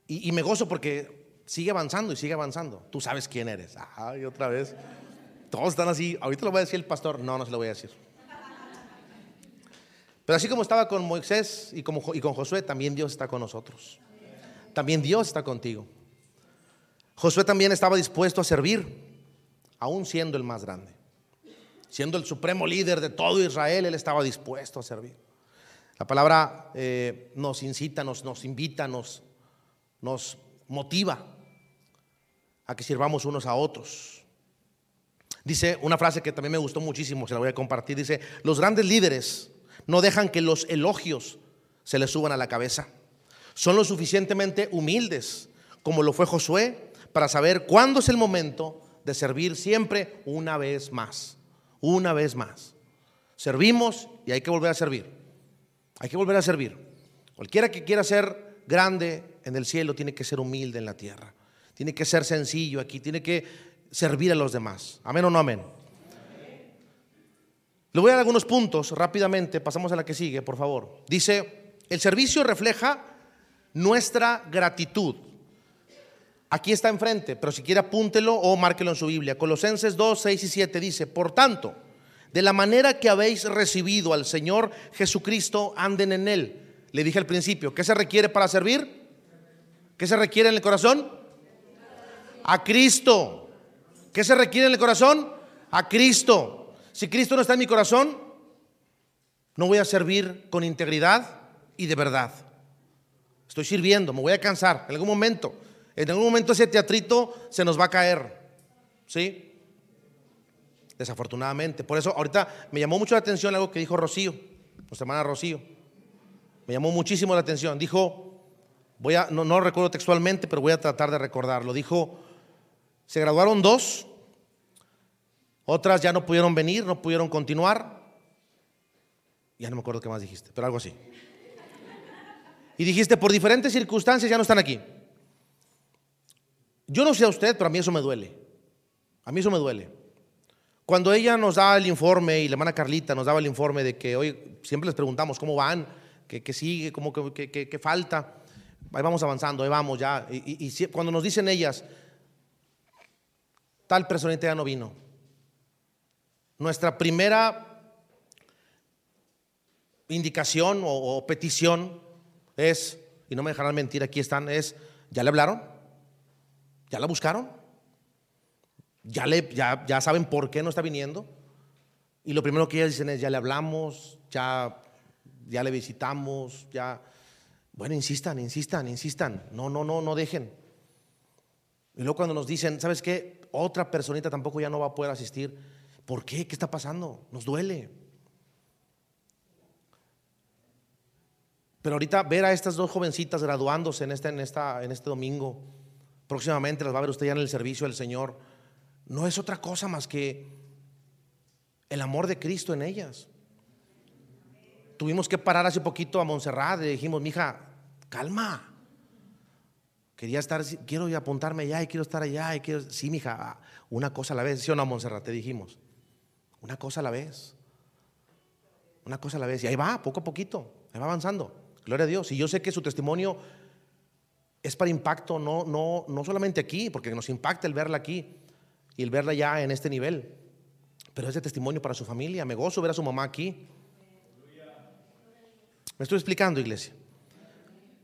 Speaker 1: Y, me gozo porque sigue avanzando y sigue avanzando. Tú sabes quién eres. Ay, otra vez. Todos están así. Ahorita lo voy a decir el pastor. No, no se lo voy a decir. Pero así como estaba con Moisés y, como, y con Josué, también Dios está con nosotros. También Dios está contigo. Josué también estaba dispuesto a servir, aún siendo el más grande. Siendo el supremo líder de todo Israel, él estaba dispuesto a servir. La palabra eh, nos incita, nos, invita, nos, nos motiva a que sirvamos unos a otros. Dice una frase que también me gustó muchísimo, se la voy a compartir. Dice, los grandes líderes no dejan que los elogios se les suban a la cabeza. Son lo suficientemente humildes, como lo fue Josué, para saber cuándo es el momento de servir siempre una vez más. Una vez más. Servimos y hay que volver a servir. Hay que volver a servir. Cualquiera que quiera ser grande en el cielo tiene que ser humilde en la tierra. Tiene que ser sencillo aquí. Tiene que servir a los demás. Amén o no amén. Le voy a dar algunos puntos rápidamente, pasamos a la que sigue, por favor. Dice, el servicio refleja nuestra gratitud. Aquí está enfrente, pero si quiere apúntelo o márquelo en su Biblia. Colosenses 2, 6 y 7 dice, por tanto, de la manera que habéis recibido al Señor Jesucristo, anden en Él. Le dije al principio, ¿qué se requiere para servir? ¿Qué se requiere en el corazón? A Cristo. ¿Qué se requiere en el corazón? A Cristo. Si Cristo no está en mi corazón, no voy a servir con integridad y de verdad. Estoy sirviendo, me voy a cansar en algún momento. En algún momento ese teatrito se nos va a caer. ¿Sí? desafortunadamente. Por eso ahorita me llamó mucho la atención algo que dijo Rocío, nuestra hermana Rocío. Me llamó muchísimo la atención. Dijo, voy a, no, no recuerdo textualmente, pero voy a tratar de recordarlo. Dijo, se graduaron dos, otras ya no pudieron venir, no pudieron continuar. Ya no me acuerdo qué más dijiste, pero algo así. Y dijiste, por diferentes circunstancias ya no están aquí. Yo no sé a usted, pero a mí eso me duele. A mí eso me duele. Cuando ella nos da el informe y la hermana Carlita nos daba el informe de que hoy siempre les preguntamos cómo van, qué, sigue, cómo, qué, falta, ahí vamos avanzando, ahí vamos ya. Y, cuando nos dicen ellas, tal personita ya no vino, nuestra primera indicación o petición es, y no me dejarán mentir, aquí están, es, ¿ya le hablaron? ¿Ya la buscaron? ya, le, ya, ya saben por qué no está viniendo. Y lo primero que ellas dicen es, ya le hablamos, ya, ya le visitamos, ya... Bueno, insistan, insistan, insistan. No, no, no, no dejen. Y luego cuando nos dicen, ¿sabes qué? Otra personita tampoco ya no va a poder asistir. ¿Por qué? ¿Qué está pasando? Nos duele. Pero ahorita ver a estas dos jovencitas graduándose en este, en esta, en este domingo, próximamente las va a ver usted ya en el servicio del Señor no es otra cosa más que el amor de Cristo en ellas. Tuvimos que parar hace poquito a Montserrat y dijimos, mija, calma. Quería estar, quiero apuntarme allá y quiero estar allá. Quiero, sí, mija, una cosa a la vez. ¿Sí o no, Montserrat? Te dijimos. Una cosa a la vez. Una cosa a la vez. Y ahí va, poco a poquito. Ahí va avanzando. Gloria a Dios. Y yo sé que su testimonio es para impacto, no, no, no solamente aquí, porque nos impacta el verla aquí, y el verla ya en este nivel. Pero es de testimonio para su familia. Me gozo ver a su mamá aquí. Me estoy explicando, iglesia.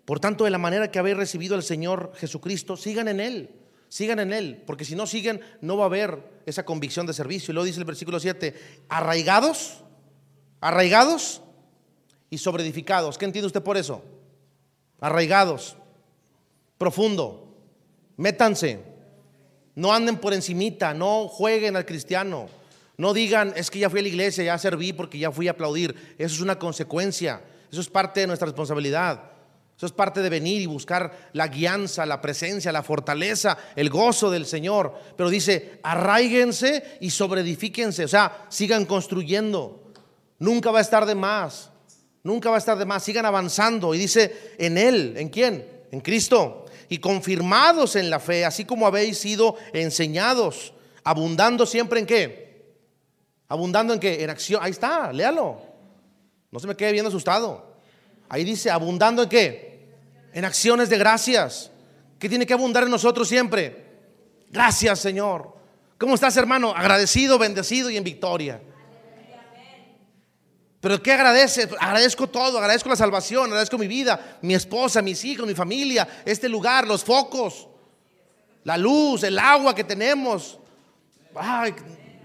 Speaker 1: Por tanto, de la manera que habéis recibido al Señor Jesucristo, sigan en Él. Sigan en Él. Porque si no siguen, no va a haber esa convicción de servicio. Y luego dice el versículo 7, arraigados, arraigados y sobreedificados. ¿Qué entiende usted por eso? Arraigados, profundo, métanse, no anden por encimita, no jueguen al cristiano. No digan, es que ya fui a la iglesia, ya serví porque ya fui a aplaudir. Eso es una consecuencia. Eso es parte de nuestra responsabilidad. Eso es parte de venir y buscar la guianza, la presencia, la fortaleza, el gozo del Señor. Pero dice, arraíguense y sobreedifíquense. O sea, sigan construyendo. Nunca va a estar de más. Nunca va a estar de más. Sigan avanzando. Y dice, en Él. ¿En quién? En Cristo y confirmados en la fe, así como habéis sido enseñados, abundando siempre en qué? Abundando en qué? En acción. Ahí está, léalo. No se me quede bien asustado. Ahí dice, abundando en qué? En acciones de gracias. ¿Qué tiene que abundar en nosotros siempre? Gracias, Señor. ¿Cómo estás, hermano? Agradecido, bendecido y en victoria. Pero ¿qué agradece? Agradezco todo, agradezco la salvación, agradezco mi vida, mi esposa, mis hijos, mi familia, este lugar, los focos, la luz, el agua que tenemos.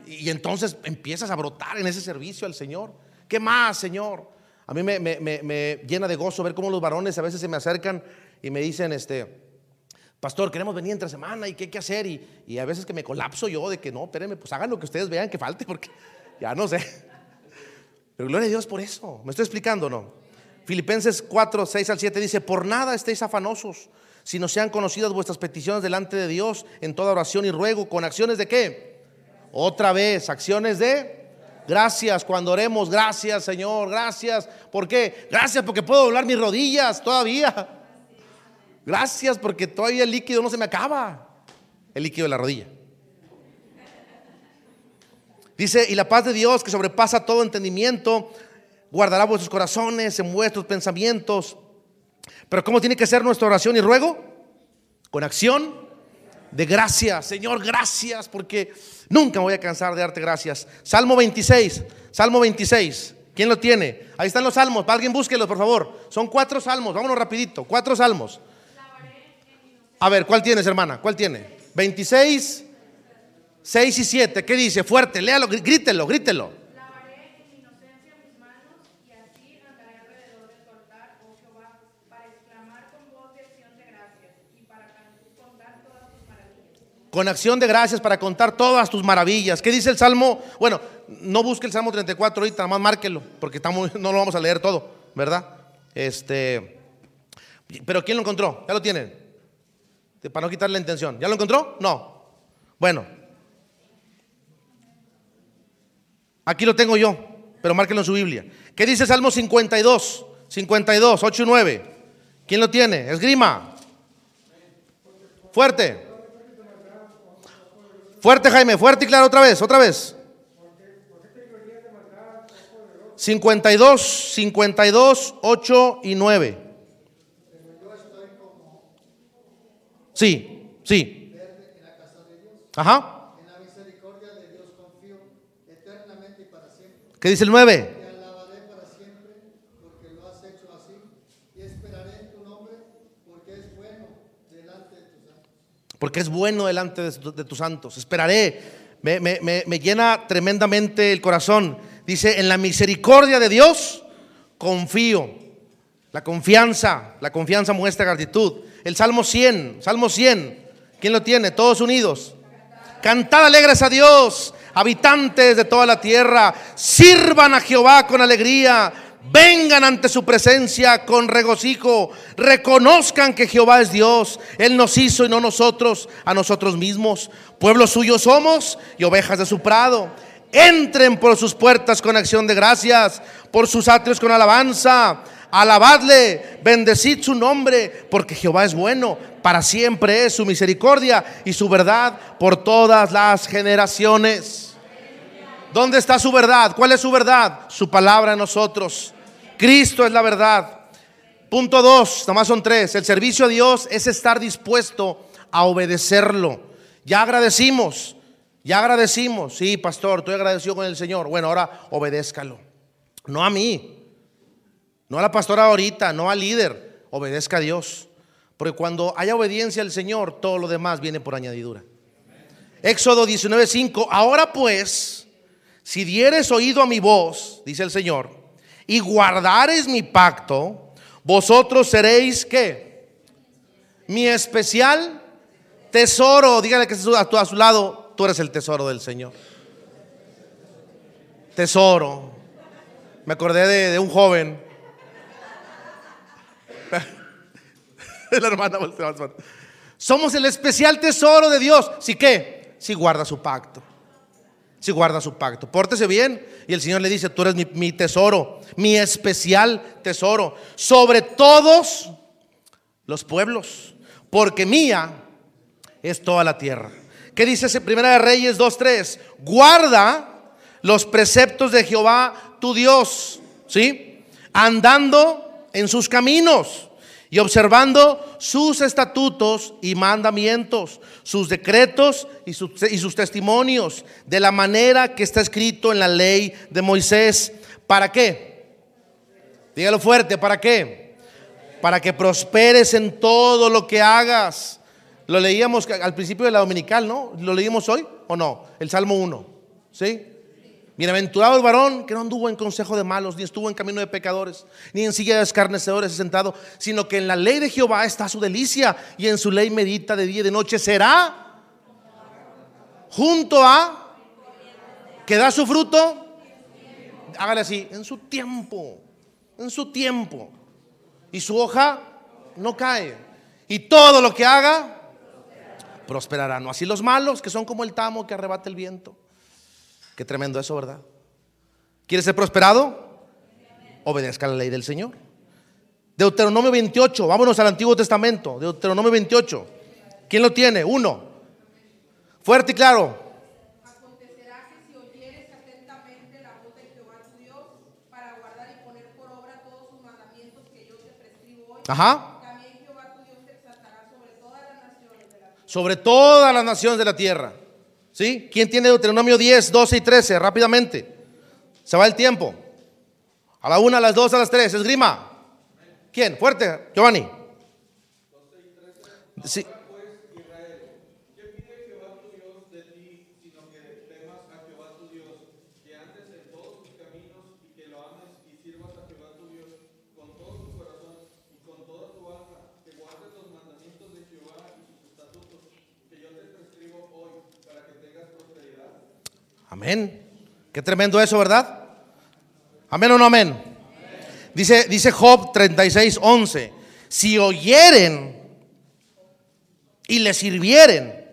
Speaker 1: y entonces empiezas a brotar en ese servicio al Señor. ¿Qué más, Señor? A mí me, llena de gozo ver cómo los varones a veces se me acercan y me dicen, este, pastor, queremos venir entre semana y qué hay que hacer. Y, y a veces que me colapso yo de que no, espérenme, pues hagan lo que ustedes vean que falte, porque ya no sé. Pero gloria a Dios por eso. ¿Me estoy explicando no? Filipenses 4, 6 al 7 dice, por nada estéis afanosos, sino sean conocidas vuestras peticiones delante de Dios en toda oración y ruego, con acciones de qué? Otra vez, acciones de gracias cuando oremos, gracias Señor, gracias. ¿Por qué? Gracias porque puedo doblar mis rodillas todavía. Gracias porque todavía el líquido no se me acaba. El líquido de la rodilla. Dice, y la paz de Dios que sobrepasa todo entendimiento, guardará vuestros corazones en vuestros pensamientos. Pero ¿cómo tiene que ser nuestra oración y ruego? Con acción de gracias. Señor, gracias porque nunca me voy a cansar de darte gracias. Salmo 26, Salmo 26. ¿Quién lo tiene? Ahí están los salmos. Alguien búsquelos, por favor. Son cuatro salmos. Vámonos rapidito. Cuatro salmos. A ver, ¿cuál tienes, hermana? ¿Cuál tiene? 26, 6 y 7. ¿Qué dice? Fuerte, léalo, grítelo, grítelo.
Speaker 2: Lavaré en inocencia mis manos y así andaré alrededor del altar, oh Jehová, para exclamar con voz de acción de gracias y para contar todas tus maravillas.
Speaker 1: Con acción de gracias para contar todas tus maravillas. ¿Qué dice el Salmo? Bueno, no busque el Salmo 34 ahorita, nada más márquelo, porque estamos, no lo vamos a leer todo, ¿verdad? Este, pero ¿quién lo encontró? ¿Ya lo tienen? Para no quitarle la intención. ¿Ya lo encontró? No. Bueno. Aquí lo tengo yo, pero márquelo en su Biblia. ¿Qué dice Salmo 52? 52, 8 y 9. ¿Quién lo tiene? Esgrima. Fuerte. Fuerte, Jaime, fuerte y claro otra vez, otra vez. 52, 52, 8 y 9. Sí, sí. Ajá.
Speaker 3: En la misericordia de Dios confío eternamente y para siempre.
Speaker 1: ¿Qué dice el 9?
Speaker 3: Te alabaré para siempre porque es bueno delante de tus santos.
Speaker 1: Porque es bueno delante de, tus santos. Esperaré. Me llena tremendamente el corazón. Dice, en la misericordia de Dios confío. La confianza, la confianza muestra gratitud. El Salmo 100, Salmo 100. ¿Quién lo tiene? Todos unidos. Cantad alegres a Dios, habitantes de toda la tierra. Sirvan a Jehová con alegría. Vengan ante su presencia con regocijo. Reconozcan que Jehová es Dios. Él nos hizo y no nosotros a nosotros mismos. Pueblo suyo somos y ovejas de su prado. Entren por sus puertas con acción de gracias, por sus atrios con alabanza. Alabadle, bendecid su nombre, porque Jehová es bueno, para siempre es su misericordia y su verdad por todas las generaciones. ¿Dónde está su verdad? ¿Cuál es su verdad? Su palabra en nosotros. Cristo es la verdad. Punto dos, nomás son tres. El servicio a Dios es estar dispuesto a obedecerlo. Ya agradecimos, ya agradecimos. Sí, pastor, estoy agradecido con el Señor. Bueno, ahora obedézcalo. No a mí, no a la pastora ahorita, no al líder. Obedezca a Dios. Porque cuando haya obediencia al Señor, todo lo demás viene por añadidura. Éxodo 19:5. Ahora pues, si dieres oído a mi voz, dice el Señor, y guardares mi pacto, vosotros seréis qué? Mi especial tesoro. Dígale que a su lado, tú eres el tesoro del Señor. Tesoro. Me acordé de, un joven. La hermana. Somos el especial tesoro de Dios. ¿Sí qué? Si guarda su pacto. Si guarda su pacto. Pórtese bien. Y el Señor le dice, tú eres mi, tesoro, mi especial tesoro. Sobre todos los pueblos. Porque mía es toda la tierra. ¿Qué dice ese Primera de Reyes 2.3? Guarda los preceptos de Jehová tu Dios. ¿Sí? Andando en sus caminos y observando sus estatutos y mandamientos, sus decretos y sus, testimonios, de la manera que está escrito en la ley de Moisés. ¿Para qué? Dígalo fuerte, ¿para qué? Para que prosperes en todo lo que hagas. Lo leíamos al principio de la dominical, ¿no? ¿Lo leímos hoy o no? El Salmo 1, ¿sí? Bienaventurado el varón que no anduvo en consejo de malos, ni estuvo en camino de pecadores, ni en silla de escarnecedores sentado, sino que en la ley de Jehová está su delicia y en su ley medita de día y de noche. Será junto a que da su fruto. Hágale así, en su tiempo, en su tiempo. Y su hoja no cae. Y todo lo que haga prosperará. No así los malos que son como el tamo que arrebata el viento. Qué tremendo eso, ¿verdad? ¿Quiere ser prosperado? Obedezca la ley del Señor. Deuteronomio 28, vámonos al Antiguo Testamento. Deuteronomio 28. ¿Quién lo tiene? Uno. Fuerte y claro. Ajá.
Speaker 2: Sobre todas las naciones de la tierra.
Speaker 1: Sobre todas las naciones de la tierra. ¿Sí? ¿Quién tiene Deuteronomio 10, 12 y 13? Rápidamente. Se va el tiempo. A la una, a las dos, a las tres. Esgrima. ¿Quién? Fuerte. Giovanni. Sí. Amén. Qué tremendo eso, ¿verdad? Amén o no amén. Dice, dice Job 36, 11. Si oyeren y le sirvieren,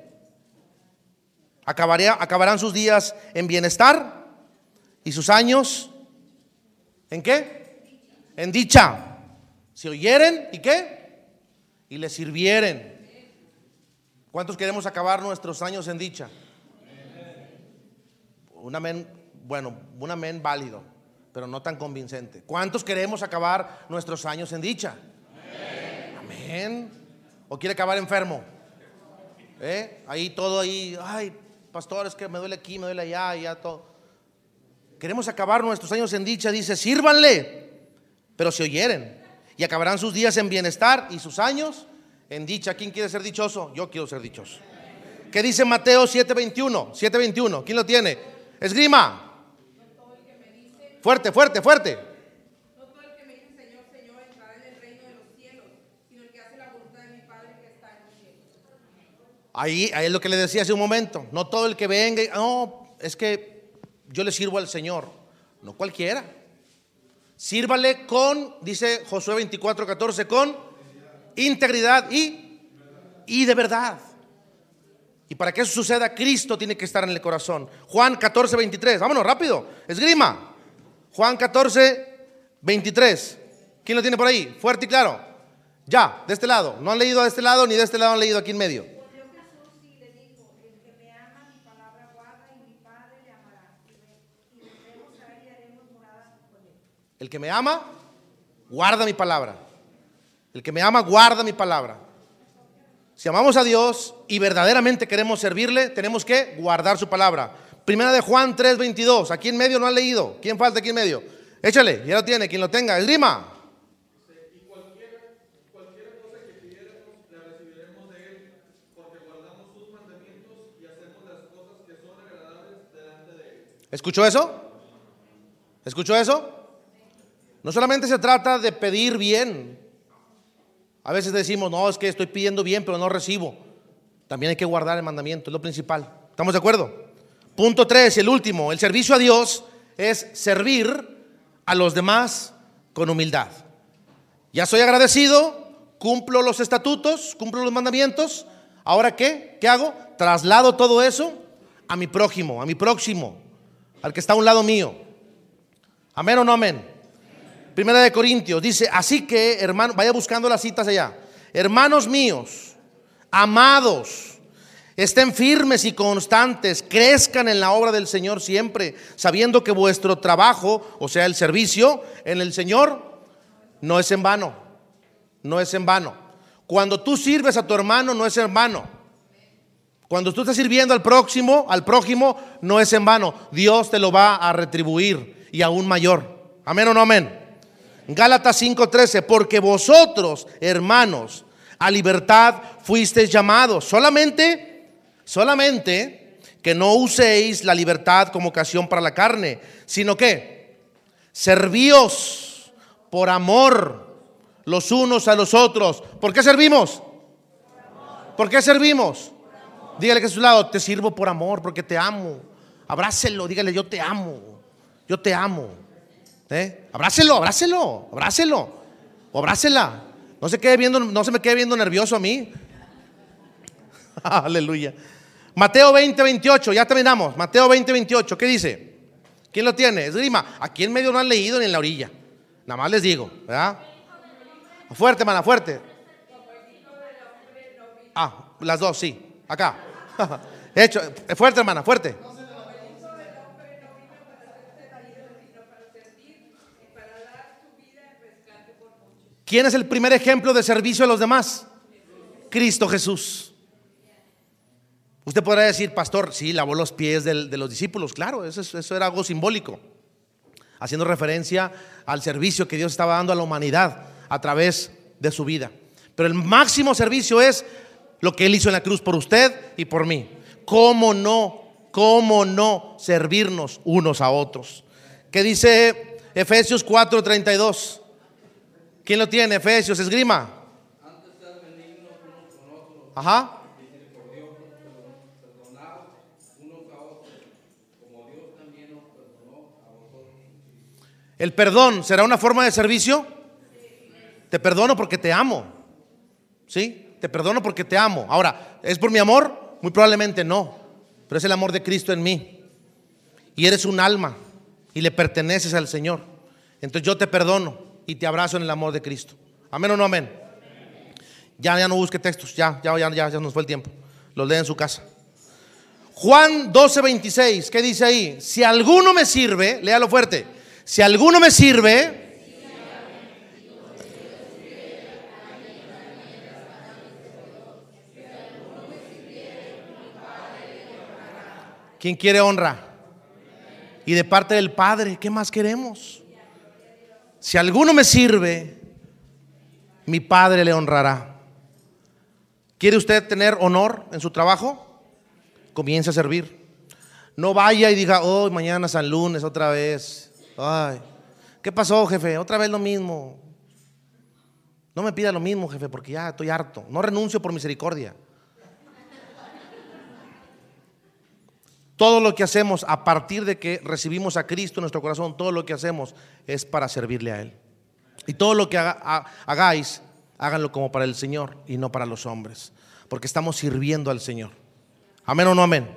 Speaker 1: acabaría- acabarán sus días en bienestar y sus años en qué? En dicha. Si oyeren y qué? Y le sirvieren. ¿Cuántos queremos acabar nuestros años en dicha? Un amén, bueno, un amén válido, pero no tan convincente. ¿Cuántos queremos acabar nuestros años en dicha? Amén. ¿O quiere acabar enfermo? ¿Eh? Ahí todo ahí, ay, pastor, es que me duele aquí, me duele allá, y ya todo. Queremos acabar nuestros años en dicha, dice, sírvanle, pero si oyeren, y acabarán sus días en bienestar y sus años en dicha. ¿Quién quiere ser dichoso? Yo quiero ser dichoso. ¿Qué dice Mateo 7:21? 7:21. ¿Quién lo tiene? Esgrima. Fuerte, fuerte, fuerte.
Speaker 2: No todo el que me dice Señor, Señor entrará en el reino de los cielos, sino el que hace la voluntad de mi Padre que está en los cielos.
Speaker 1: Ahí, ahí es lo que le decía hace un momento. No todo el que venga, y- no, es que yo le sirvo al Señor. No cualquiera. Sírvale con, dice Josué 24, 14, con integridad y, y de verdad. Y para que eso suceda, Cristo tiene que estar en el corazón. Juan 14, 23. Vámonos, rápido. Esgrima. Juan 14, 23. ¿Quién lo tiene por ahí? Fuerte y claro. Ya, de este lado. No han leído de este lado ni de este lado han leído aquí en medio.
Speaker 2: El que me ama, guarda mi
Speaker 1: palabra. El que me ama, guarda mi palabra. Si amamos a Dios y verdaderamente queremos servirle, tenemos que guardar su palabra. Primera de Juan 3:22. Aquí en medio no han leído. ¿Quién falta aquí en medio? Échale, ya lo tiene, quien lo tenga. Esgrima. ¿Escuchó eso? ¿Escuchó eso? No solamente se trata de pedir bien. A veces decimos, no, es que estoy pidiendo bien, pero no recibo. También hay que guardar el mandamiento, es lo principal. ¿Estamos de acuerdo? Punto 3, el último, el servicio a Dios es servir a los demás con humildad. Ya soy agradecido, cumplo los estatutos, cumplo los mandamientos. ¿Ahora qué? ¿Qué hago? Traslado todo eso a mi prójimo, a mi próximo, al que está a un lado mío. Amén o no amén. Primera de Corintios dice, así que, hermano, vaya buscando las citas allá. Hermanos míos, amados, estén firmes y constantes, crezcan en la obra del Señor siempre, sabiendo que vuestro trabajo, o sea, el servicio en el Señor, no es en vano. No es en vano. Cuando tú sirves a tu hermano, no es en vano. Cuando tú estás sirviendo al próximo, al prójimo, no es en vano. Dios te lo va a retribuir y aún mayor. Amén o no amén. Gálatas 5:13, porque vosotros, hermanos, a libertad fuisteis llamados. Solamente, solamente que no uséis la libertad como ocasión para la carne, sino que servíos por amor los unos a los otros. ¿Por qué servimos? ¿Por qué servimos? Dígale que a su lado, te sirvo por amor, porque te amo. Abrácelo, dígale, yo te amo. Yo te amo. ¿Eh? Abrácelo, abrácelo, abrácelo. O abrácela. No se, quede viendo, no se me quede viendo nervioso a mí. Aleluya. Mateo 20, 28, ya terminamos. Mateo 20, 28, ¿qué dice? ¿Quién lo tiene? Esgrima. Aquí en medio no han leído ni en la orilla. Nada más les digo, ¿verdad? Fuerte, hermana, fuerte. Ah, las dos, sí. Acá. Hecho, fuerte, hermana, fuerte. ¿Quién es el primer ejemplo de servicio a los demás? Cristo Jesús. Usted podrá decir, pastor, sí, lavó los pies de los discípulos. Claro, eso, es- eso era algo simbólico, haciendo referencia al servicio que Dios estaba dando a la humanidad a través de su vida. Pero el máximo servicio es lo que Él hizo en la cruz por usted y por mí. ¿Cómo no? ¿Cómo no servirnos unos a otros? ¿Qué dice Efesios 4:32? ¿Quién lo tiene? Efesios, esgrima. Ajá. ¿El perdón será una forma de servicio? Te perdono porque te amo. ¿Sí? Te perdono porque te amo. Ahora, ¿es por mi amor? Muy probablemente no. Pero es el amor de Cristo en mí. Y eres un alma y le perteneces al Señor. Entonces yo te perdono y te abrazo en el amor de Cristo. Amén o no amén. Ya, ya no busque textos. Ya, ya, ya, ya, nos fue el tiempo. Los lee en su casa. Juan 12, 26, ¿qué dice ahí? Si alguno me sirve, léalo fuerte. Si alguno me sirve, ¿quién quiere honra? Y de parte del Padre, ¿qué más queremos? Si alguno me sirve, mi Padre le honrará. ¿Quiere usted tener honor en su trabajo? Comience a servir. No vaya y diga, oh, mañana San Lunes otra vez. Ay, ¿qué pasó, jefe? Otra vez lo mismo. No me pida lo mismo, jefe, porque ya estoy harto. No renuncio por misericordia. Todo lo que hacemos a partir de que recibimos a Cristo en nuestro corazón, todo lo que hacemos es para servirle a Él. Y todo lo que hagáis, háganlo como para el Señor y no para los hombres, porque estamos sirviendo al Señor. Amén o no amén.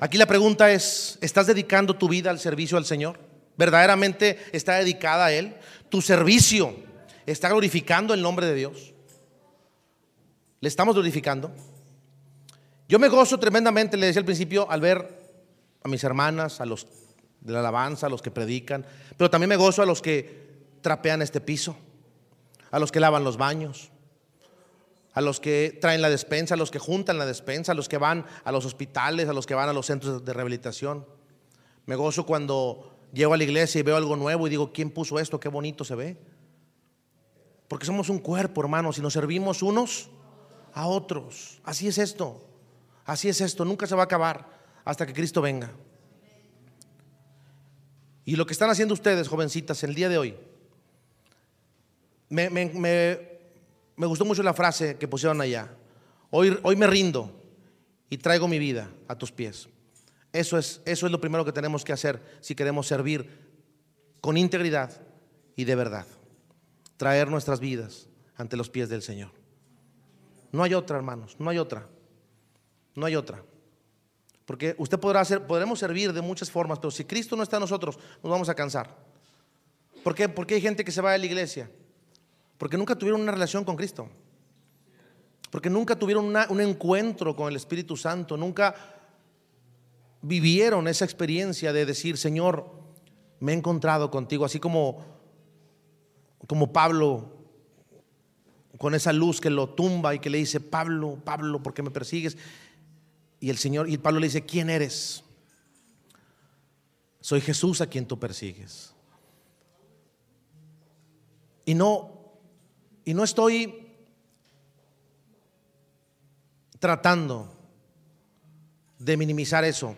Speaker 1: Aquí la pregunta es, ¿estás dedicando tu vida al servicio al Señor? ¿Verdaderamente está dedicada a Él? ¿Tu servicio está glorificando el nombre de Dios? ¿Le estamos glorificando? Yo me gozo tremendamente, le decía al principio, al ver a mis hermanas, a los de la alabanza, a los que predican, pero también me gozo a los que trapean este piso, a los que lavan los baños, a los que traen la despensa, a los que juntan la despensa, a los que van a los hospitales, a los que van a los centros de rehabilitación. Me gozo cuando llego a la iglesia y veo algo nuevo y digo, ¿quién puso esto? Qué bonito se ve. Porque somos un cuerpo, hermanos, y nos servimos unos a otros. Así es esto. Así es esto. Nunca se va a acabar hasta que Cristo venga. Y lo que están haciendo ustedes, jovencitas, el día de hoy, me, me- me- gustó mucho la frase que pusieron allá. Hoy, hoy me rindo y traigo mi vida a tus pies. Eso es, eso es lo primero que tenemos que hacer si queremos servir con integridad y de verdad. Traer nuestras vidas ante los pies del Señor. No hay otra, hermanos, no hay otra. No hay otra. Porque usted podrá hacer, podremos servir de muchas formas, pero si Cristo no está en nosotros, nos vamos a cansar. ¿Por qué? Porque hay gente que se va de la iglesia. Porque nunca tuvieron una relación con Cristo. Porque nunca tuvieron un encuentro con el Espíritu Santo. Nunca vivieron esa experiencia de decir, Señor, me he encontrado contigo. Así como, como Pablo con esa luz que lo tumba y que le dice, Pablo, Pablo, ¿por qué me persigues? Y el Señor, y Pablo le dice, ¿quién eres? Soy Jesús a quien tú persigues. Y no, y no estoy tratando de minimizar eso.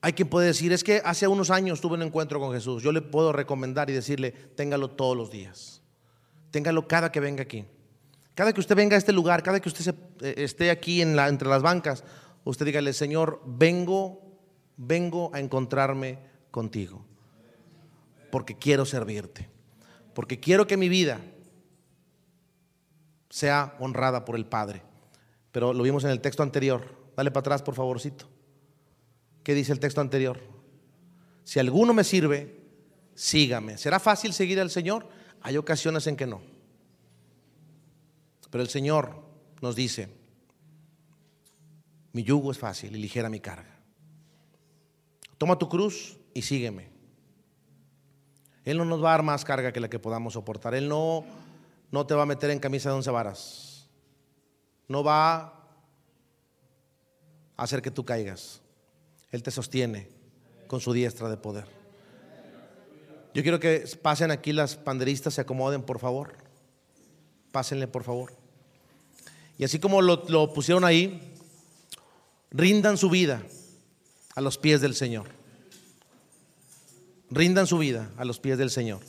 Speaker 1: Hay quien puede decir, es que hace unos años tuve un encuentro con Jesús. Yo le puedo recomendar y decirle, téngalo todos los días. Téngalo cada que venga aquí. Cada que usted venga a este lugar, cada que usted eh, esté aquí entre las bancas, usted dígale, Señor, vengo, vengo a encontrarme contigo. Porque quiero servirte. Porque quiero que mi vida sea honrada por el Padre. Pero lo vimos en el texto anterior. Dale para atrás, por favorcito. ¿Qué dice el texto anterior? Si alguno me sirve, sígame. ¿Será fácil seguir al Señor? Hay ocasiones en que no. Pero el Señor nos dice, mi yugo es fácil y ligera mi carga. Toma tu cruz y sígueme. Él no nos va a dar más carga que la que podamos soportar. Él no, no te va a meter en camisa de once varas. No va a hacer que tú caigas. Él te sostiene con su diestra de poder. Yo quiero que pasen aquí las panderistas, se acomoden, por favor. Pásenle, por favor. Y así como lo, pusieron ahí, rindan su vida a los pies del Señor. Rindan su vida a los pies del Señor.